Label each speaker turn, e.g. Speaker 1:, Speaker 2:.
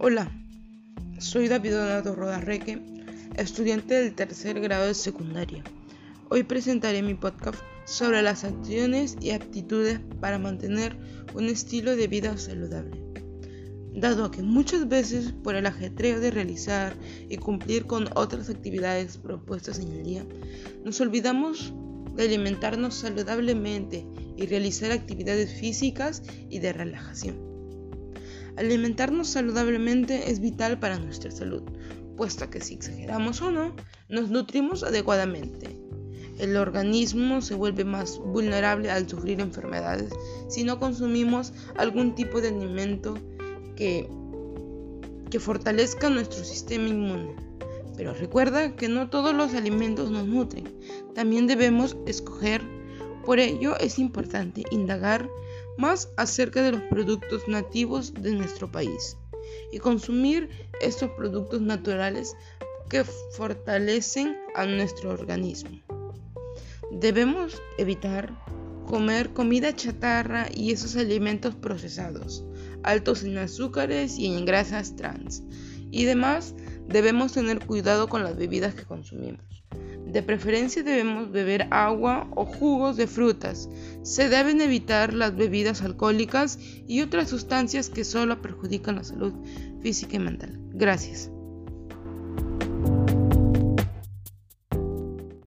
Speaker 1: Hola, soy David Donato Rodarreque, estudiante del tercer grado de secundaria. Hoy presentaré mi podcast sobre las acciones y aptitudes para mantener un estilo de vida saludable. Dado que muchas veces por el ajetreo de realizar y cumplir con otras actividades propuestas en el día, nos olvidamos de alimentarnos saludablemente y realizar actividades físicas y de relajación. Alimentarnos saludablemente es vital para nuestra salud, puesto que si exageramos o no, nos nutrimos adecuadamente. El organismo se vuelve más vulnerable al sufrir enfermedades si no consumimos algún tipo de alimento que, que fortalezca nuestro sistema inmune. Pero recuerda que no todos los alimentos nos nutren, también debemos escoger. Por ello es importante indagar más acerca de los productos nativos de nuestro país y consumir estos productos naturales que fortalecen a nuestro organismo. Debemos evitar comer comida chatarra y esos alimentos procesados, altos en azúcares y en grasas trans. Y demás, debemos tener cuidado con las bebidas que consumimos. De preferencia debemos beber agua o jugos de frutas. Se deben evitar las bebidas alcohólicas y otras sustancias que solo perjudican la salud física y mental. Gracias.